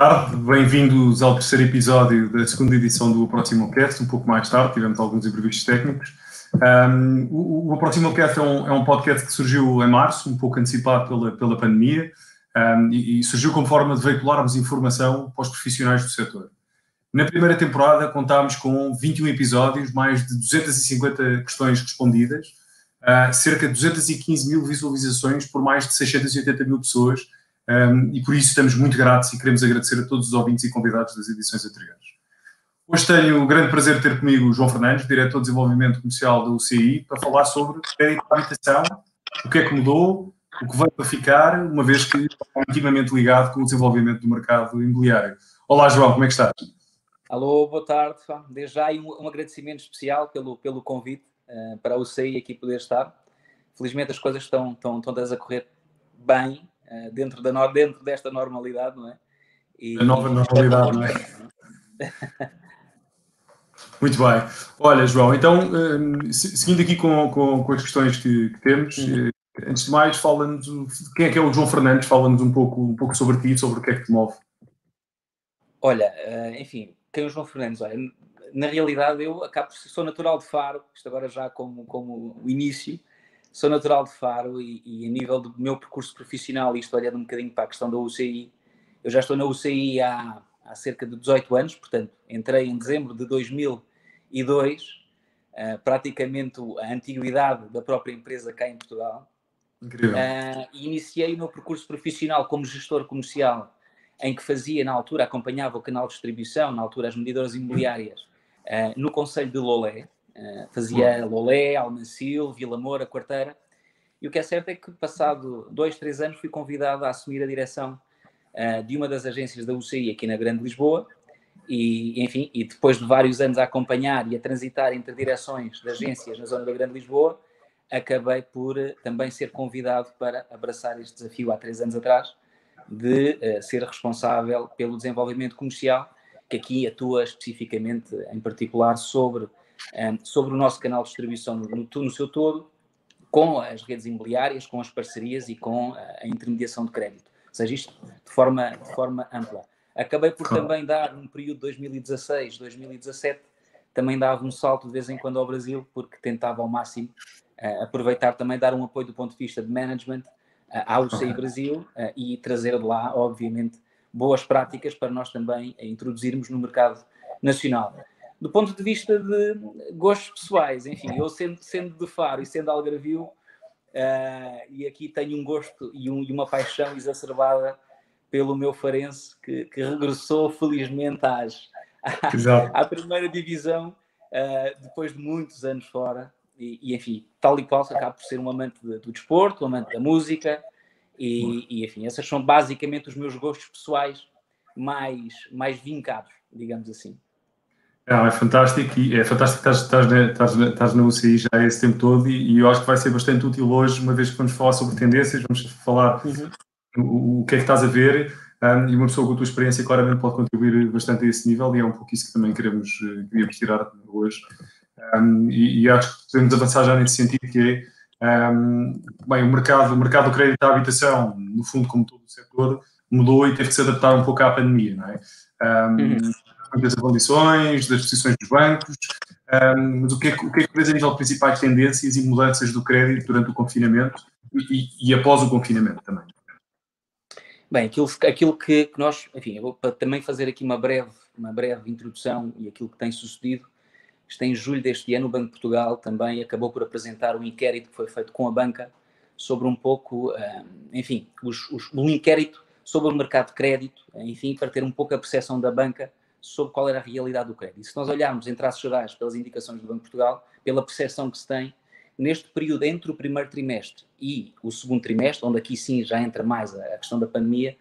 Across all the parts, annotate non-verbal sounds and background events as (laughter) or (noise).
tarde, bem-vindos ao terceiro episódio da segunda edição do Aproximocast, um pouco mais tarde, tivemos alguns imprevistos técnicos. Um, o, o Aproximocast é um, é um podcast que surgiu em março, um pouco antecipado pela, pela pandemia, um, e, e, surgiu como forma de veicularmos informação para os profissionais do setor. Na primeira temporada contámos com 21 episódios, mais de 250 questões respondidas, uh, cerca de 215 mil visualizações por mais de 680 mil pessoas, um, e por isso estamos muito gratos e queremos agradecer a todos os ouvintes e convidados das edições anteriores. Hoje tenho o grande prazer de ter comigo o João Fernandes, Diretor de Desenvolvimento Comercial da UCI, para falar sobre crédito de habitação, o que é que mudou, o que veio para ficar, uma vez que está intimamente ligado com o desenvolvimento do mercado imobiliário. Olá, João, como é que estás? Alô, boa tarde. Desde já um, agradecimento especial pelo, pelo convite uh, para a UCI aqui poder estar. Felizmente as coisas estão, estão, estão a correr bem dentro, da, dentro desta normalidade, não é? E, a nova normalidade, não é? Muito bem. Olha, João, então, um, seguindo aqui com, com, com, as questões que, que temos, uhum. Eh, antes de mais, fala-nos quem é que é o João Fernandes, fala-nos um pouco, um pouco sobre ti, sobre o que é que te move. Olha, enfim, quem é o João Fernandes? Olha, na realidade eu acabo sou natural de Faro, isto agora já como, como o início, sou natural de Faro e, e, a nível do meu percurso profissional, isto olhando um bocadinho para a questão da UCI, eu já estou na UCI há, há cerca de 18 anos, portanto, entrei em dezembro de 2002, uh, praticamente a antiguidade da própria empresa cá em Portugal. Incrível. Uh, e iniciei o meu percurso profissional como gestor comercial em que fazia, na altura, acompanhava o canal de distribuição, na altura as medidoras imobiliárias, uh, no Conselho de Lolé. Uh, fazia Lolé, Almancil, Vila Moura, Quarteira. E o que é certo é que, passado dois, três anos, fui convidado a assumir a direção uh, de uma das agências da UCI aqui na Grande Lisboa. E, enfim, e depois de vários anos a acompanhar e a transitar entre direções de agências na zona da Grande Lisboa, acabei por também ser convidado para abraçar este desafio há três anos atrás de uh, ser responsável pelo desenvolvimento comercial, que aqui atua especificamente, em particular, sobre, eh, sobre o nosso canal de distribuição no, no seu todo, com as redes imobiliárias, com as parcerias e com a intermediação de crédito. Ou seja, isto de forma, de forma ampla. Acabei por também dar, no período 2016, 2017, também dava um salto de vez em quando ao Brasil, porque tentava ao máximo uh, aproveitar também, dar um apoio do ponto de vista de management ao UCI Brasil eh, e trazer de lá, obviamente, boas práticas para nós também introduzirmos no mercado nacional. Do ponto de vista de gostos pessoais, enfim, eu sendo, sendo de Faro e sendo algarvio, uh, e aqui tenho um gosto e, um, e, uma paixão exacerbada pelo meu farense, que, que regressou felizmente às, à, à primeira divisão, uh, depois de muitos anos fora, e, e, enfim, tal e qual acaba por ser um amante de, do desporto, um amante da música, e, e, enfim, esses são basicamente os meus gostos pessoais mais, mais vincados, digamos assim. É, é fantástico e é fantástico que estás, estás, estás na UCI já esse tempo todo e, e, eu acho que vai ser bastante útil hoje, uma vez que vamos falar sobre tendências, vamos falar uhum. o, o, que é que estás a ver um, e uma pessoa com a tua experiência claramente pode contribuir bastante a esse nível e é um pouco isso que também queremos, eh, queríamos tirar hoje. Um, e, e, acho que podemos avançar já nesse sentido que é, um, bem, o mercado, o mercado do crédito à habitação, no fundo, como todo o setor, mudou e teve que se adaptar um pouco à pandemia, não é? Um, uhum. Das condições, das posições dos bancos, um, mas o que, é, o que é que vês a nível de principais tendências e mudanças do crédito durante o confinamento e, e, e após o confinamento também? Bem, aquilo, aquilo que, que, nós, enfim, eu vou também fazer aqui uma breve, uma breve introdução e aquilo que tem sucedido isto em julho deste ano, o Banco de Portugal também acabou por apresentar um inquérito que foi feito com a banca sobre um pouco, enfim, os, os, um inquérito sobre o mercado de crédito, enfim, para ter um pouco a percepção da banca sobre qual era a realidade do crédito. Se nós olharmos em traços gerais pelas indicações do Banco de Portugal, pela percepção que se tem, neste período entre o primeiro trimestre e o segundo trimestre, onde aqui sim já entra mais a, questão da pandemia,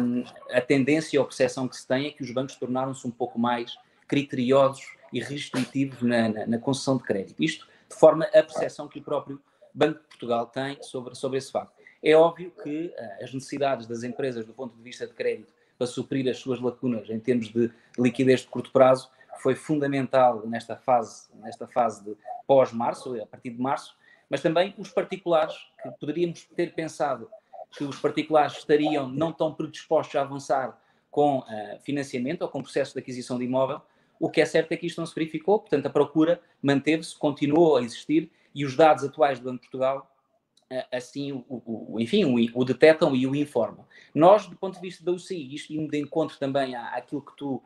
um, a tendência ou a percepção que se tem é que os bancos tornaram-se um pouco mais criteriosos e restritivos na, na, na, concessão de crédito. Isto de forma a percepção que o próprio Banco de Portugal tem sobre, sobre esse facto. É óbvio que uh, as necessidades das empresas do ponto de vista de crédito para suprir as suas lacunas em termos de liquidez de curto prazo foi fundamental nesta fase, nesta fase de pós-março, a partir de março, mas também os particulares, que poderíamos ter pensado que os particulares estariam não tão predispostos a avançar com uh, financiamento ou com processo de aquisição de imóvel. O que é certo é que isto não se verificou, portanto, a procura manteve-se, continuou a existir e os dados atuais do Banco de Portugal assim o, o, enfim, o, o detectam e o informam. Nós, do ponto de vista da UCI, isto indo de encontro também à, àquilo que tu uh,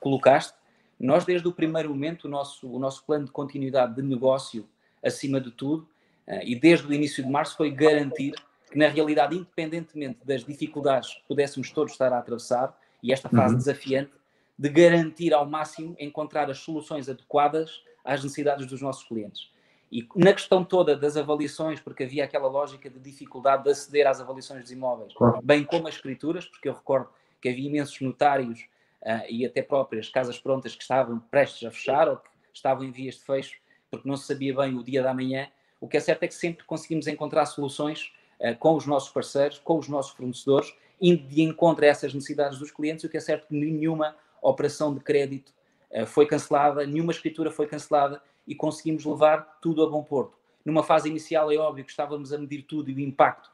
colocaste, nós, desde o primeiro momento, o nosso, o nosso plano de continuidade de negócio, acima de tudo, uh, e desde o início de março, foi garantir que, na realidade, independentemente das dificuldades que pudéssemos todos estar a atravessar, e esta fase uhum. desafiante, de garantir ao máximo encontrar as soluções adequadas às necessidades dos nossos clientes. E na questão toda das avaliações, porque havia aquela lógica de dificuldade de aceder às avaliações dos imóveis, claro. bem como as escrituras, porque eu recordo que havia imensos notários uh, e até próprias casas prontas que estavam prestes a fechar ou que estavam em vias de fecho, porque não se sabia bem o dia da manhã. O que é certo é que sempre conseguimos encontrar soluções uh, com os nossos parceiros, com os nossos fornecedores, indo de encontro a essas necessidades dos clientes. O que é certo é que nenhuma operação de crédito uh, foi cancelada, nenhuma escritura foi cancelada e conseguimos levar tudo a bom porto. Numa fase inicial, é óbvio que estávamos a medir tudo e o impacto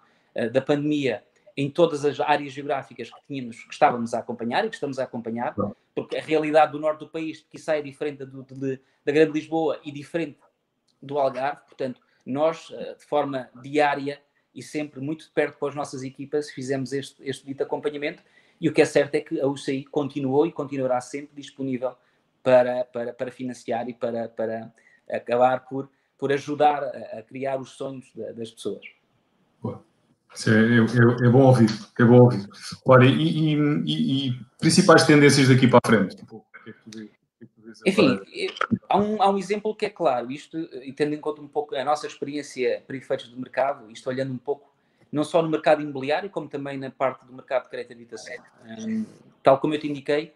da pandemia em todas as áreas geográficas que tínhamos, que estávamos a acompanhar e que estamos a acompanhar, porque a realidade do norte do país, que sai é diferente do, de, da Grande Lisboa e diferente do Algarve, portanto, nós, eh, de forma diária e sempre muito de perto com as nossas equipas, fizemos este, este dito acompanhamento e o que é certo é que a UCI continuou e continuará sempre disponível para, para, para financiar e para, para acabar por, por ajudar a, a criar os sonhos das pessoas. Boa. É, é, é, bom ouvir, é bom ouvir. Olha, e, e, e, principais tendências daqui para a frente? Tipo, Enfim, há um, há um exemplo que é claro, isto, e tendo em conta um pouco a nossa experiência para efeitos de mercado, isto olhando um pouco não só no mercado imobiliário, como também na parte do mercado de crédito de habitação. Um, tal como eu te indiquei,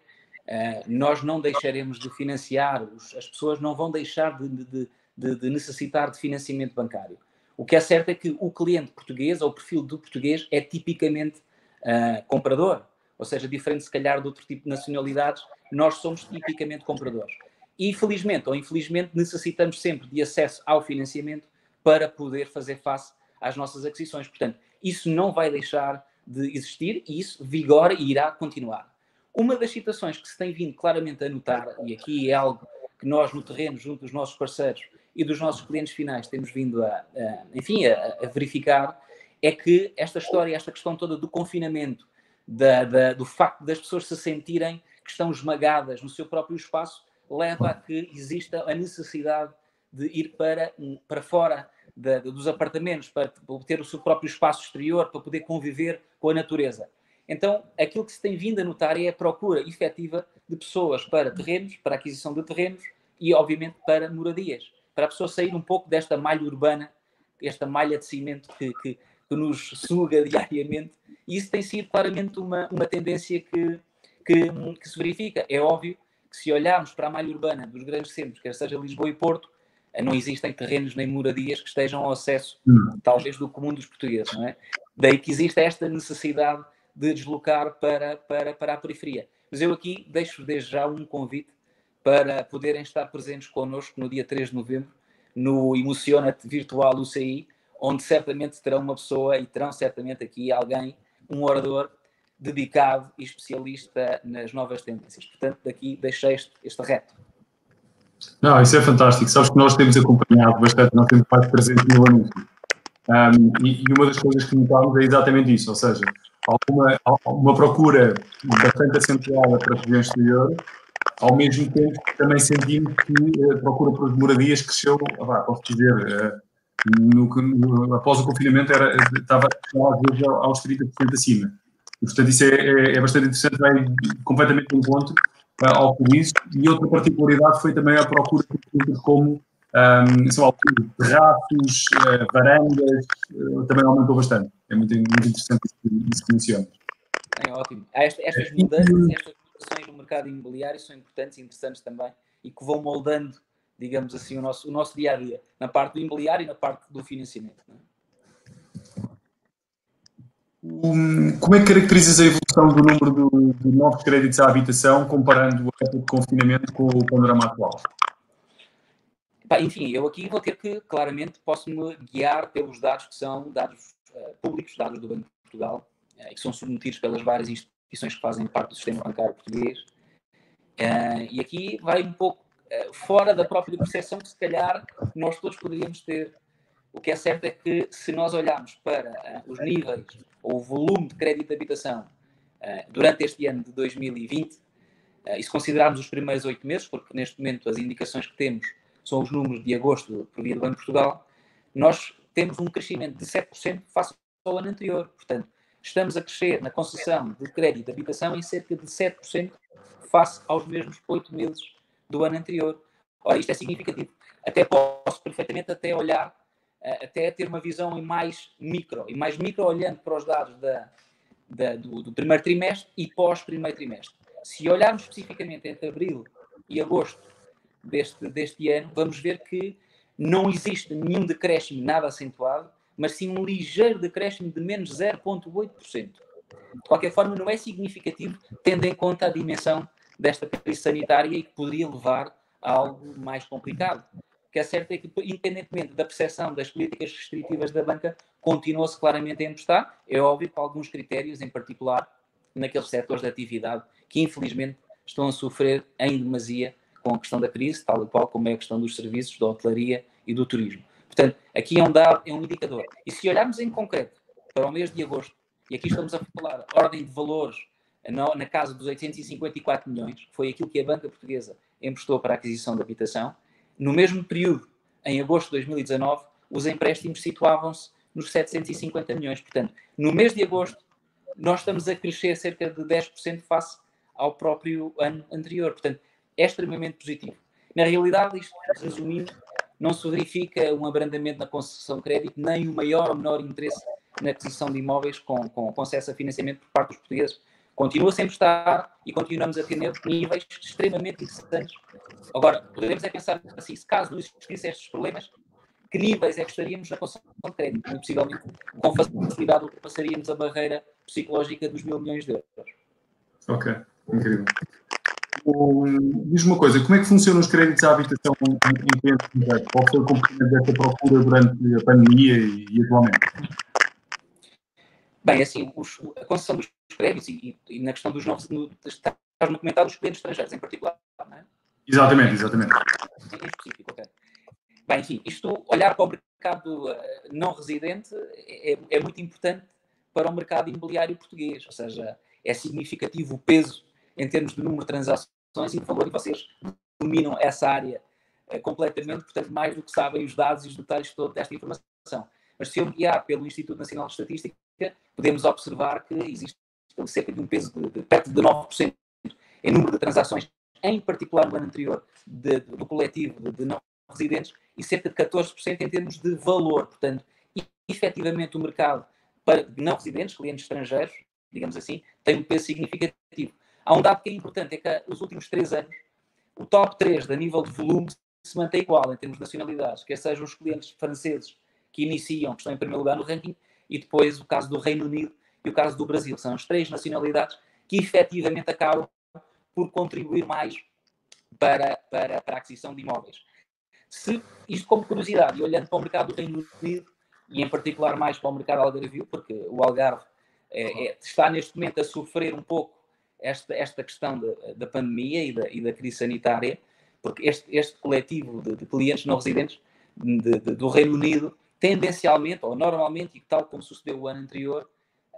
nós não deixaremos de financiar, as pessoas não vão deixar de, de, de, de necessitar de financiamento bancário. O que é certo é que o cliente português, ou o perfil do português, é tipicamente uh, comprador, ou seja, diferente se calhar de outro tipo de nacionalidades, nós somos tipicamente compradores. E felizmente ou infelizmente necessitamos sempre de acesso ao financiamento para poder fazer face às nossas aquisições. Portanto, isso não vai deixar de existir e isso vigora e irá continuar. Uma das situações que se tem vindo claramente a notar, e aqui é algo que nós no terreno, junto dos nossos parceiros, e dos nossos clientes finais temos vindo a, a enfim, a, a, verificar é que esta história, esta questão toda do confinamento, da, da, do facto das pessoas se sentirem que estão esmagadas no seu próprio espaço, leva a que exista a necessidade de ir para, para fora dos apartamentos, para ter o seu próprio espaço exterior, para poder conviver com a natureza. Então, aquilo que se tem vindo a notar é a procura efetiva de pessoas para terrenos, para aquisição de terrenos e, obviamente, para moradias para a pessoa sair um pouco desta malha urbana, esta malha de cimento que, que, que nos suga (laughs) diariamente. E isso tem sido claramente uma, uma tendência que, que, que, se verifica. É óbvio que se olharmos para a malha urbana dos grandes centros, quer seja Lisboa e Porto, não existem terrenos nem moradias que estejam ao acesso, hum. talvez, do comum dos portugueses. Não é? Daí que existe esta necessidade de deslocar para, para, para a periferia. Mas eu aqui deixo desde já um convite para poderem estar presentes connosco no dia 3 de novembro, no Emociona-te Virtual UCI, onde certamente terão uma pessoa e terão certamente aqui alguém, um orador dedicado e especialista nas novas tendências. Portanto, daqui deixei este, este reto. Não, isso é fantástico. Sabes que nós temos acompanhado bastante, nós temos mais presente no anúncio. Um, e, e, uma das coisas que notamos é exatamente isso, ou seja, alguma, uma procura bastante acentuada para regiões exterior, ao mesmo tempo também sentimos que a eh, procura por moradias cresceu, ah, posso dizer, eh, no, no, após o confinamento era, estava às vezes aos 30% acima. Portanto, isso é, é, é, bastante interessante, vai completamente de encontro uh, ao isso. E outra particularidade foi também a procura por como um, são terraços, uh, varandas, uh, também aumentou bastante. É muito, muito interessante isso que mencionas. É ótimo. Estas mudanças, estas no mercado imobiliário são importantes e interessantes também e que vão moldando, digamos assim, o nosso, o nosso dia a dia, na parte do imobiliário e na parte do financiamento. Um, como é que caracterizas a evolução do número de, de novos créditos à habitação comparando a época de confinamento com o panorama atual? Enfim, eu aqui vou ter que, claramente, posso-me guiar pelos dados que são dados uh, públicos, dados do Banco de Portugal, uh, que são submetidos pelas várias instituições que fazem parte do sistema bancário português. Uh, e aqui vai um pouco fora da própria percepção que, se calhar, nós todos poderíamos ter. O que é certo é que, se nós olharmos para os níveis ou o volume de crédito de habitação durante este ano de 2020, e se considerarmos os primeiros oito meses, porque neste momento as indicações que temos são os números de agosto por via do Banco de Portugal, nós temos um crescimento de 7% face ao ano anterior. Portanto, estamos a crescer na concessão de crédito de habitação em cerca de 7% face aos mesmos oito meses do ano anterior. Ora, isto é significativo. Até posso perfeitamente até olhar, eh, até ter uma visão em mais micro, e mais micro olhando para os dados da, da, do, do, primeiro trimestre e pós-primeiro trimestre. Se olharmos especificamente entre abril e agosto deste, deste ano, vamos ver que não existe nenhum decréscimo nada acentuado, mas sim um ligeiro decréscimo de menos 0,8%. De qualquer forma, não é significativo, tendo em conta a dimensão desta crise sanitária e que poderia levar a algo mais complicado. O que é certo é que, independentemente da percepção das políticas restritivas da banca, continua-se claramente a emprestar. É óbvio com alguns critérios, em particular naqueles setores de atividade que, infelizmente, estão a sofrer em demasia com a questão da crise, tal e qual como é a questão dos serviços, da hotelaria e do turismo. Portanto, aqui é um dado, é um indicador. E se olharmos em concreto para o mês de agosto, e aqui estamos a falar ordem de valores na, na casa dos 854 milhões, que foi aquilo que a banca portuguesa emprestou para a aquisição de habitação, no mesmo período, em agosto de 2019, os empréstimos situavam-se nos 750 milhões. Portanto, no mês de agosto, nós estamos a crescer cerca de 10% face ao próprio ano anterior. Portanto, é extremamente positivo. Na realidade, isto, resumindo, não se verifica um abrandamento na concessão de crédito, nem o maior ou menor interesse na aquisição de imóveis com, com, com acesso a financiamento por parte dos portugueses. Continua sempre estar e continuamos a ter níveis extremamente interessantes. Agora, poderemos é pensar assim, se caso não existissem estes problemas, que níveis é que estaríamos na concessão de crédito? E, possivelmente, com facilidade, ultrapassaríamos a barreira psicológica dos mil milhões de euros. Ok, incrível. Diz-me uma coisa, como é que funcionam os créditos à habitação em clientes concretos? Qual foi o comportamento desta procura durante a pandemia e, e atualmente? Bem, assim, os, a concessão dos créditos e, e, na questão dos novos, no, estás no comentário dos clientes estrangeiros em particular, não é? Exatamente, exatamente. Em específico, ok. Bem, enfim, isto, olhar para o mercado eh, não residente é, é muito importante para o mercado imobiliário português, ou seja, é significativo o peso em termos de número de transações e de valor, e vocês dominam essa área é, completamente, portanto, mais do que sabem os dados e os detalhes de toda esta informação. Mas se eu guiar pelo Instituto Nacional de Estatística, podemos observar que existe cerca de um peso de, de perto de 9% em número de transações, em particular no ano anterior, de, do coletivo de, de não residentes, e cerca de 14% em termos de valor. Portanto, efetivamente o mercado para não residentes, clientes estrangeiros, digamos assim, tem um peso significativo. Há um dado que é importante, é que nos últimos três anos, o top 3 a nível de volume se mantém igual em termos de nacionalidades, quer sejam os clientes franceses que iniciam, que estão em primeiro lugar no ranking, e depois o caso do Reino Unido e o caso do Brasil. São as três nacionalidades que efetivamente acabam por contribuir mais para, para, para a aquisição de imóveis. Se, isto como curiosidade, e olhando para o mercado do Reino Unido, e em particular mais para o mercado algarvio, porque o Algarve é, é, está neste momento a sofrer um pouco esta, esta questão da, pandemia e da, e da crise sanitária, porque este, este coletivo de, de clientes não residentes de, de, do Reino Unido, tendencialmente, ou normalmente, e tal como sucedeu o ano anterior,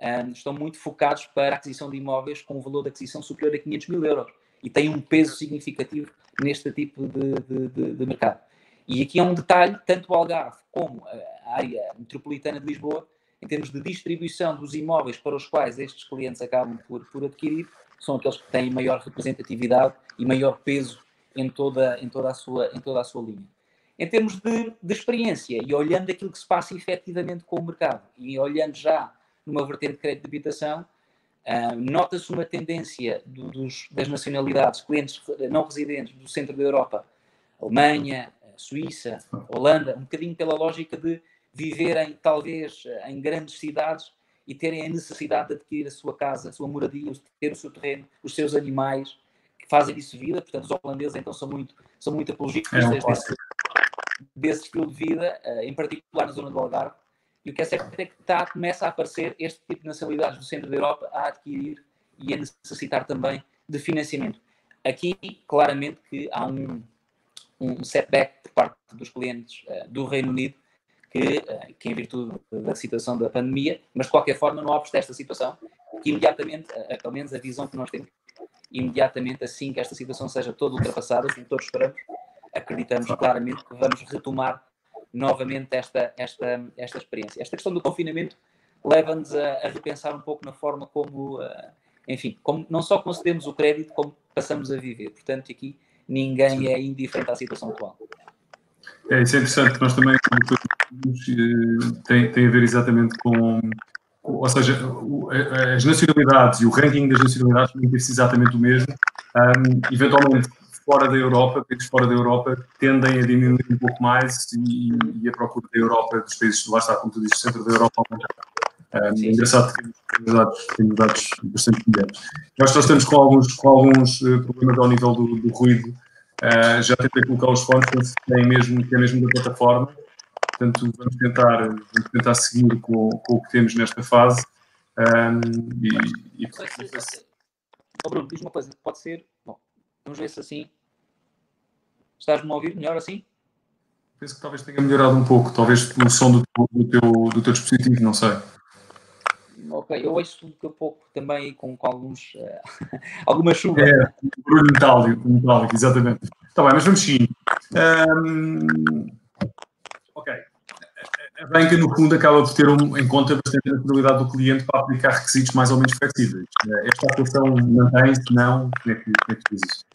um, estão muito focados para a aquisição de imóveis com um valor de aquisição superior a 500 mil euros e têm um peso significativo neste tipo de, de, de mercado. E aqui é um detalhe, tanto o Algarve como a área metropolitana de Lisboa, em termos de distribuição dos imóveis para os quais estes clientes acabam por, por adquirir, são aqueles que têm maior representatividade e maior peso em toda, em toda, a, sua, em toda a sua linha. Em termos de, de experiência e olhando aquilo que se passa efetivamente com o mercado e olhando já numa vertente de crédito de habitação, uh, nota-se uma tendência do, dos, das nacionalidades, clientes não residentes do centro da Europa, Alemanha, Suíça, Holanda, um bocadinho pela lógica de viverem talvez em grandes cidades e terem a necessidade de adquirir a sua casa, a sua moradia, ter o seu terreno, os seus animais, que fazem disso vida. Portanto, os holandeses então são muito, são muito apologistas é desse, desse, estilo de vida, eh, em particular na zona do Algarve. E o que é certo é que está, começa a aparecer este tipo de nacionalidades do centro da Europa a adquirir e a necessitar também de financiamento. Aqui, claramente, que há um, um setback por parte dos clientes uh, do Reino Unido, que, uh, que em virtude da situação da pandemia, mas de qualquer forma, não obsta esta situação, que imediatamente, uh, pelo menos a visão que nós temos, imediatamente assim que esta situação seja toda ultrapassada, como todos esperamos, acreditamos claramente que vamos retomar novamente esta, esta, esta experiência. Esta questão do confinamento leva-nos a, a, repensar um pouco na forma como, enfim, como não só concedemos o crédito, como passamos a viver. Portanto, aqui ninguém é indiferente à situação atual. É, isso é interessante, nós também eh, tem, tem a ver exatamente com, ou seja, as nacionalidades e o ranking das nacionalidades tem que ser exatamente o mesmo. Um, eventualmente, fora da Europa, países fora da Europa, tendem a diminuir um pouco mais e, e a procura da Europa, dos países, lá está, como tu dizes, centro da Europa. Um, é engraçado que temos dados, temos dados bastante melhores. Nós, nós estamos com alguns, com alguns uh, problemas ao nível do, do ruído. Uh, já tentei colocar os fones, que é mesmo, que é mesmo da plataforma. Portanto, vamos tentar, vamos tentar seguir com, com o que temos nesta fase. Um, e, e... Oh, Bruno, diz uma coisa, pode ser. Bom, vamos ver se assim. Estás-me a ouvir melhor assim? Penso que talvez tenha melhorado um pouco, talvez o som do, do, teu, do teu dispositivo, não sei. Ok, eu ouço um pouco também com, com alguns, (laughs) uh, alguma chuva. É, barulho metálico, metálico, exatamente. Está bem, mas vamos sim. Um, ok. A banca, no fundo, acaba por ter um, em conta bastante a naturalidade do cliente para aplicar requisitos mais ou menos flexíveis. Esta atuação mantém-se, não? Como é que, é diz?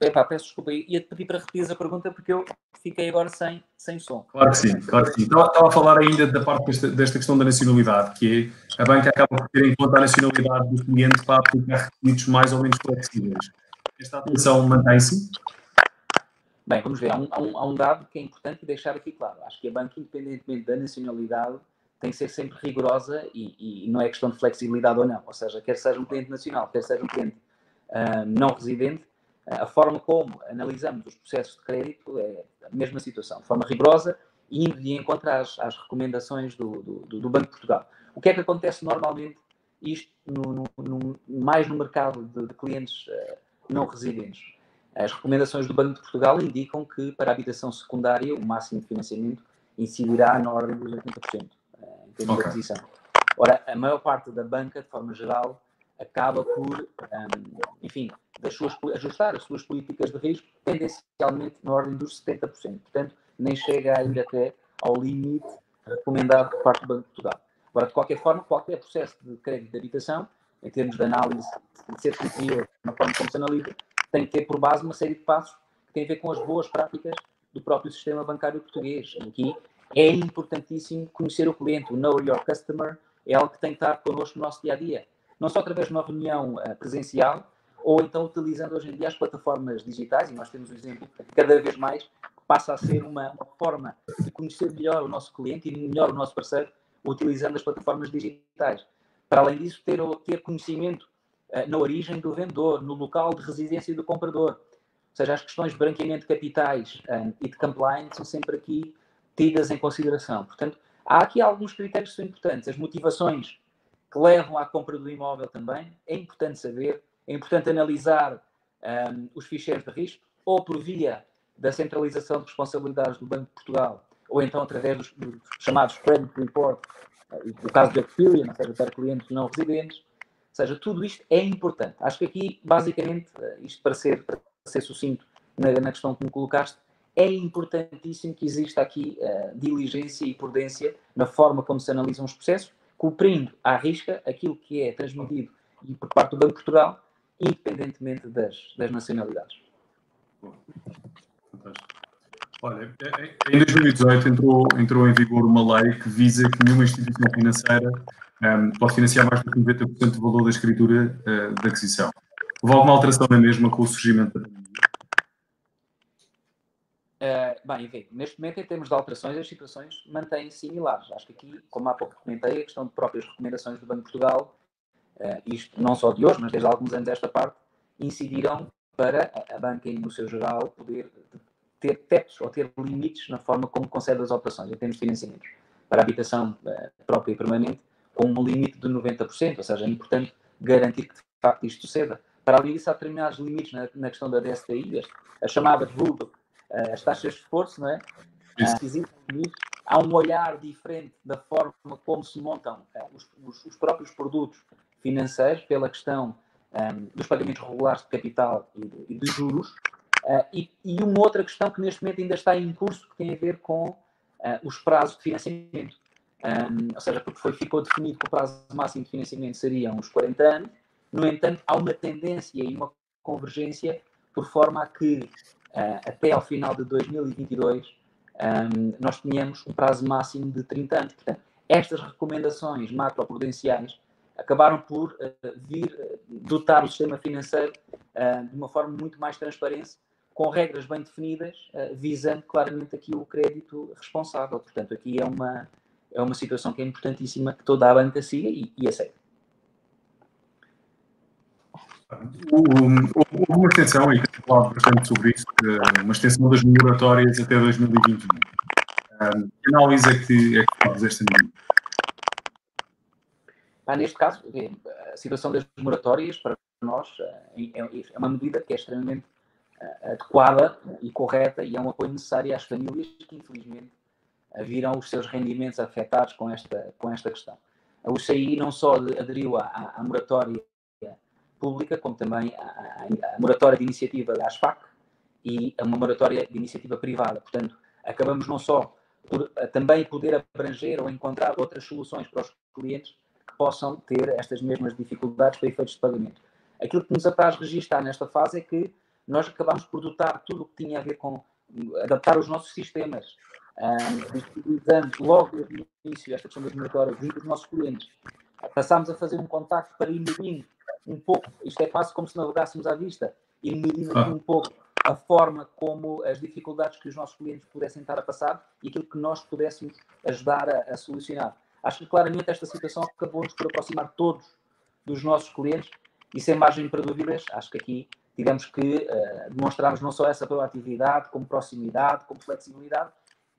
Epá, peço desculpa, ia-te pedir para repetir a pergunta porque eu fiquei agora sem, sem som. Claro que sim, claro que sim. Estava, estava a falar ainda da parte desta, desta, questão da nacionalidade, que é a banca acaba por ter em conta a nacionalidade do cliente para aplicar requisitos mais ou menos flexíveis. Esta atenção mantém-se? Bem, vamos ver. Há um, há, um, dado que é importante deixar aqui claro. Acho que a banca, independentemente da nacionalidade, tem que ser sempre rigorosa e, e, não é questão de flexibilidade ou não. Ou seja, quer seja um cliente nacional, quer seja um cliente uh, não residente, a forma como analisamos os processos de crédito é a mesma situação, de forma rigorosa, indo de encontro às, às recomendações do, do, do, Banco de Portugal. O que é que acontece normalmente, isto no, no, no, mais no mercado de, de clientes uh, não residentes? As recomendações do Banco de Portugal indicam que para a habitação secundária o máximo de financiamento incidirá na ordem dos 80% uh, eh, em termos okay. de aquisição. Ora, a maior parte da banca, de forma geral, acaba por, um, enfim, suas, ajustar as suas políticas de risco tendencialmente na ordem dos 70%. Portanto, nem chega a ir até ao limite recomendado por parte do Banco de Portugal. Agora, de qualquer forma, qualquer processo de crédito de habitação, em termos de análise, de ser superior na forma como se analisa, tem que ter por base uma série de passos que têm a ver com as boas práticas do próprio sistema bancário português. Aqui é importantíssimo conhecer o cliente, o Know Your Customer, é algo que tem que estar connosco no nosso dia a dia não só através de uma reunião uh, presencial, ou então utilizando hoje em dia as plataformas digitais, e nós temos um exemplo cada vez mais passa a ser uma, uma forma de conhecer melhor o nosso cliente e melhor o nosso parceiro, utilizando as plataformas digitais. Para além disso, ter, ter conhecimento uh, na origem do vendedor, no local de residência do comprador. Ou seja, as questões de branqueamento de capitais um, e de compliance são sempre aqui tidas em consideração. Portanto, há aqui alguns critérios que são importantes. As motivações que levam à compra do imóvel também. É importante saber, é importante analisar um, os ficheiros de risco, ou por via da centralização de responsabilidades do Banco de Portugal, ou então através dos, dos chamados credit report, uh, o caso do Experian, seja, para clientes não residentes. Ou seja, tudo isto é importante. Acho que aqui, basicamente, uh, isto para ser, para ser sucinto na, na questão que me colocaste, é importantíssimo que exista aqui uh, diligência e prudência na forma como se analisam os processos cumprindo à risca aquilo que é transmitido por parte do Banco de Portugal, independentemente das, das nacionalidades. Olha, em 2018 entrou, entrou em vigor uma lei que visa que nenhuma instituição financeira um, ehm, pode financiar mais do que 90% do valor da escritura uh, da aquisição. Houve alguma alteração na mesma com o surgimento da Uh, bem, enfim, neste momento, em termos de alterações, as situações mantêm-se similares. Acho que aqui, como há pouco comentei, a questão de próprias recomendações do Banco de Portugal, uh, isto não só de hoje, mas desde há alguns anos esta parte, incidiram para a banca, no seu geral, poder ter tetos ou ter limites na forma como concede as operações, em termos de financiamentos. Para a habitação uh, própria e permanente, com um limite de 90%, ou seja, é importante garantir que de facto isto suceda. Para além disso, há determinados limites na, na questão da DSTI, as chamadas VUB, as taxas de esforço, não é? há um olhar diferente da forma como se montam os, os, os próprios produtos financeiros pela questão um, dos pagamentos regulares de capital e de, e de juros. Uh, e, e, uma outra questão que neste momento ainda está em curso, que tem a ver com uh, os prazos de financiamento. Um, ou seja, porque foi, ficou definido que o prazo máximo de financiamento seriam os 40 anos, no entanto, há uma tendência e uma convergência por forma a que até ao final de 2022 um, nós tenhamos um prazo máximo de 30 anos. Portanto, estas recomendações macroprudenciais acabaram por uh, vir uh, dotar o sistema financeiro uh, de uma forma muito mais transparente, com regras bem definidas, visando claramente aqui o crédito responsável. Portanto, aqui é uma, é uma situação que é importantíssima que toda a banca siga e, e. Houve uma extensão, e temos falado bastante sobre isso, uma extensão das moratórias até 2021. Que análise é que, é que faz esta medida? Neste caso, é, a situação das moratórias, para nós, é, é, é uma medida que é extremamente eh, adequada e correta e é um apoio necessário às famílias que, infelizmente, viram os seus rendimentos afetados com esta, com esta questão. A UCI não só aderiu à, à moratória pública, como também à, à, moratória de iniciativa da ASFAC e a uma moratória de iniciativa privada. Portanto, acabamos não só por também poder abranger ou encontrar outras soluções para os clientes possam ter estas mesmas dificuldades para efeitos de pagamento. Aquilo que nos apraz registar nesta fase é que nós acabamos por dotar tudo o que tinha a ver com adaptar os nossos sistemas, disponibilizando logo desde o início esta questão das moratórias junto dos nossos clientes. Passámos a fazer um contacto para ir medindo um pouco, isto é quase como se navegássemos à vista, ir medindo ah. um pouco a forma como as dificuldades que os nossos clientes pudessem estar a passar e aquilo que nós pudéssemos ajudar a, a solucionar. Acho que claramente esta situação acabou-nos por aproximar todos dos nossos clientes e sem margem para dúvidas, acho que aqui tivemos que uh, demonstrarmos não só essa proatividade, como proximidade, como flexibilidade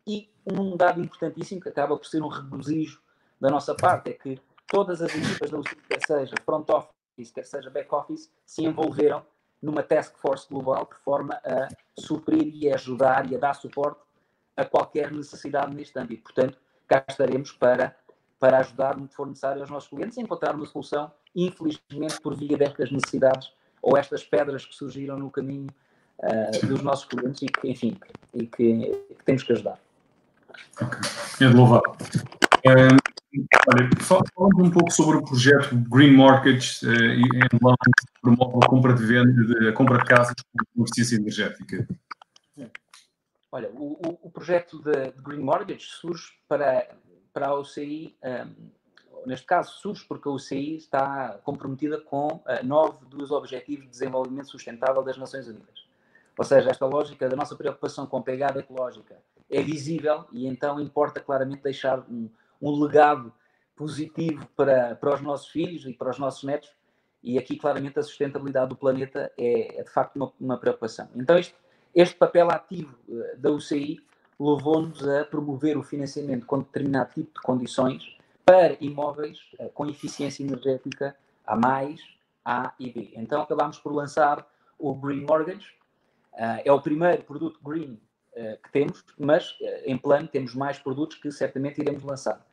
e um dado importantíssimo que acaba por ser um regozijo da nossa parte é que todas as equipas da quer seja front office, quer seja back office, se envolveram numa task force global de forma a suprir e a ajudar e a dar suporte a qualquer necessidade neste âmbito. Portanto, cá estaremos para para ajudar no que for necessário aos nossos clientes e encontrar uma solução, infelizmente, por via destas necessidades ou estas pedras que surgiram no caminho uh, dos nossos clientes e que, enfim, e que, que temos que ajudar. Ok, é de louvar. Um, olha, falando um pouco sobre o projeto Green Mortgage uh, e Loans que promove a compra de venda, de, a compra de casas com eficiência energética. Olha, o, o, projeto de Green Mortgage surge para para a UCI, um, neste caso, surge porque a UCI está comprometida com uh, nove dos Objetivos de Desenvolvimento Sustentável das Nações Unidas. Ou seja, esta lógica da nossa preocupação com a pegada ecológica é visível e então importa claramente deixar um, um legado positivo para, para os nossos filhos e para os nossos netos. E aqui, claramente, a sustentabilidade do planeta é, é de facto uma, uma preocupação. Então, este, este papel ativo uh, da UCI levou-nos a promover o financiamento com determinado tipo de condições para imóveis uh, com eficiência energética A, mais, A e B. Então acabámos por lançar o Green Mortgage. Uh, é o primeiro produto green que temos, mas em plano temos mais produtos que certamente iremos lançar.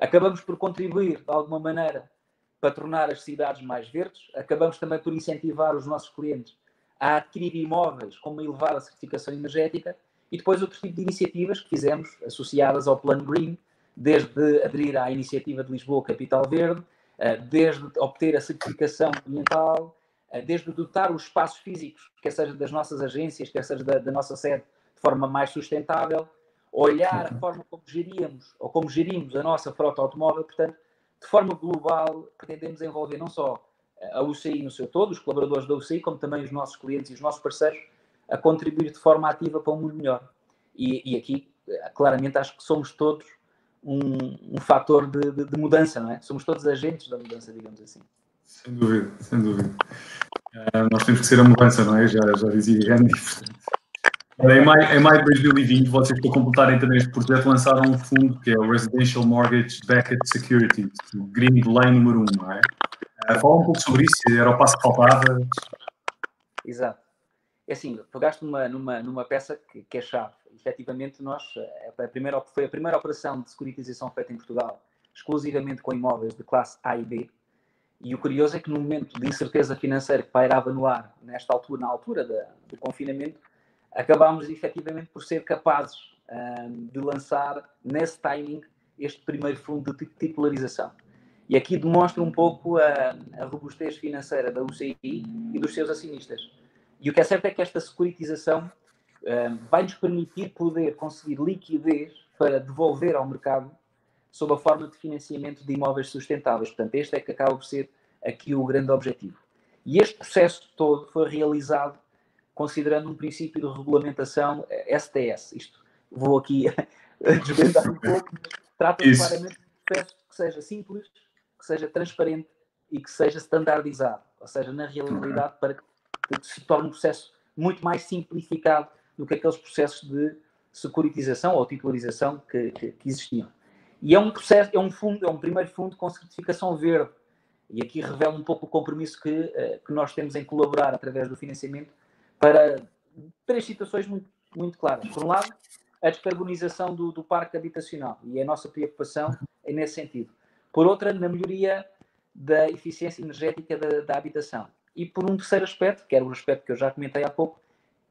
Acabamos por contribuir, de alguma maneira, para tornar as cidades mais verdes. Acabamos também por incentivar os nossos clientes a adquirir imóveis com uma elevada certificação energética e depois outro tipo de iniciativas que fizemos associadas ao Plano Green, desde aderir à iniciativa de Lisboa Capital Verde, eh, desde obter a certificação ambiental, eh, desde dotar os espaços físicos, quer seja das nossas agências, quer seja da, da nossa sede, de forma mais sustentável, olhar a forma como geríamos ou como gerimos a nossa frota automóvel, portanto, de forma global, pretendemos envolver não só a UCI no seu todo, os colaboradores da UCI, como também os nossos clientes e os nossos parceiros, a contribuir de forma ativa para um mundo melhor. E, e aqui, claramente, acho que somos todos um, um fator de, de, de, mudança, não é? Somos todos agentes da mudança, digamos assim. Sem dúvida, sem dúvida. Uh, nós temos que ser a mudança, não é? Já, já dizia Gandhi. Em maio, em maio de 2020, vocês, para completarem também este projeto, lançaram um fundo que é o Residential Mortgage Backed Security, o Green Lane número 1, não é? fala um pouco sobre isso, era o passo que faltava. Exato. É assim, pegaste numa, numa, numa peça que, que é chave. Efetivamente, nós, a primeira, foi a primeira operação de securitização feita em Portugal, exclusivamente com imóveis de classe A e B. E o curioso é que no momento de incerteza financeira que pairava no ar, nesta altura, na altura da, do confinamento, acabámos efetivamente por ser capazes um, de lançar, nesse timing, este primeiro fundo de titularização. E aqui demonstra um pouco a, a robustez financeira da UCI e dos seus acionistas. E o que é certo é que esta securitização um, vai nos permitir poder conseguir liquidez para devolver ao mercado sob a forma de financiamento de imóveis sustentáveis. Portanto, este é que acaba por ser aqui o grande objetivo. E este processo todo foi realizado considerando um princípio de regulamentação STS. Isto vou aqui (laughs) desvendar um pouco, trata-se claramente de um processo que seja simples, que seja transparente e que seja standardizado. Ou seja, na realidade, para que se torne um processo muito mais simplificado do que aqueles processos de securitização ou titularização que, que, que existiam. E é um processo, é um fundo, é um primeiro fundo com certificação verde. E aqui revela um pouco o compromisso que, uh, que nós temos em colaborar através do financiamento para três situações muito, muito claras. Por um lado, a descarbonização do, do parque habitacional, e a nossa preocupação é nesse sentido. Por outra, na melhoria da eficiência energética da, da habitação. E por um terceiro aspecto, que era o aspecto que eu já comentei há pouco,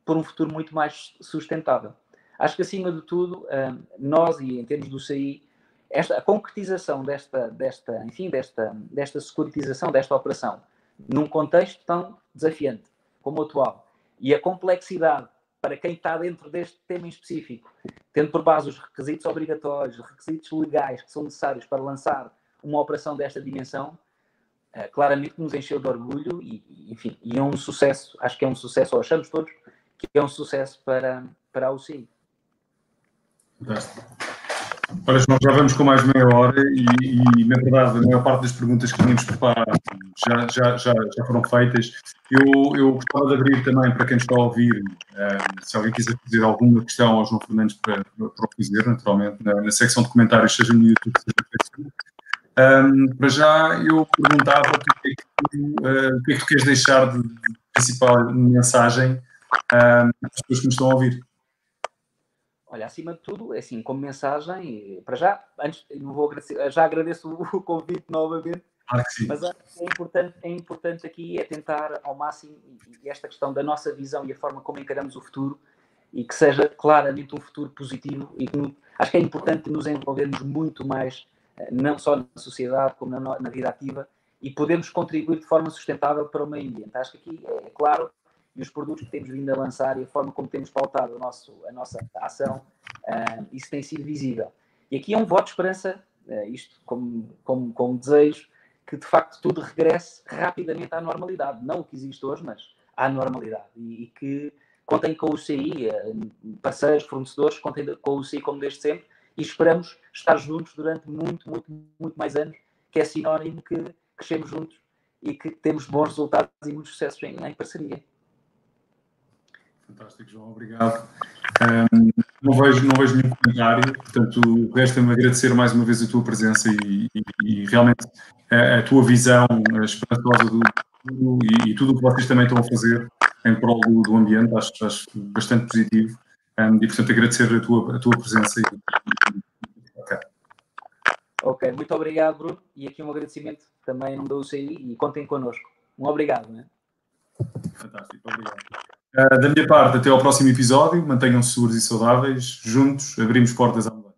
por um futuro muito mais sustentável. Acho que, acima de tudo, eh, nós, e em termos do CI, esta, a concretização desta, desta, enfim, desta, desta securitização, desta operação, num contexto tão desafiante como o atual, e a complexidade para quem está dentro deste tema em específico, tendo por base os requisitos obrigatórios, os requisitos legais que são necessários para lançar uma operação desta dimensão, eh, claramente nos encheu de orgulho e, enfim, e é um sucesso, acho que é um sucesso, ou achamos todos que é um sucesso para, para a UCI. Fantástico. Ora, João, já vamos com mais meia hora e, e, na verdade, a maior parte das perguntas que tínhamos preparado já, já, já, já foram feitas. Eu, eu gostava de abrir também para quem está a ouvir, eh, se alguém quiser fazer alguma questão ao João Fernandes para, para o fazer, naturalmente, na, na, secção de comentários, seja no YouTube, seja no Facebook. Um, para já, eu perguntava o que, é que, uh, o que é que tu queres deixar de, de principal mensagem um, às pessoas que nos estão a ouvir. Olha, acima de tudo, é assim, como mensagem, para já, antes, não vou agradecer, já agradeço (laughs) o convite novamente, mas é importante, é importante aqui é tentar ao máximo esta questão da nossa visão e a forma como encaramos o futuro e que seja claramente um futuro positivo e que acho que é importante nos envolvermos muito mais, eh, não só na sociedade como na, na vida ativa e podemos contribuir de forma sustentável para o meio ambiente. Acho que aqui é claro e os produtos que temos vindo a lançar e a forma como temos pautado o nosso, a nossa ação, uh, isso tem sido visível. E aqui é um voto de esperança, uh, isto como, como, como desejo, que de facto tudo regresse rapidamente à normalidade. Não o que existe hoje, mas à normalidade. E, e que contem com o CI, uh, eh, parceiros, fornecedores, contem com o CI como desde sempre e esperamos estar juntos durante muito, muito, muito mais anos, que é sinónimo que crescemos juntos e que temos bons resultados e muitos sucessos em, em parceria. Fantástico, João, obrigado. Um, não, vejo, não vejo nenhum comentário, portanto, resta-me agradecer mais uma vez a tua presença e, e, e realmente a, a, tua visão a esperançosa do, do e, e, tudo o que vocês também estão a fazer em prol do, do ambiente, acho, acho bastante positivo. Um, e, portanto, agradecer a tua, a tua presença. okay. ok, muito obrigado, Bruno. E aqui um agradecimento também no da UCI e contem connosco. Um obrigado. Né? Fantástico, obrigado. Uh, da minha parte, até ao próximo episódio. Mantenham-se seguros e saudáveis. Juntos abrimos portas à mudança.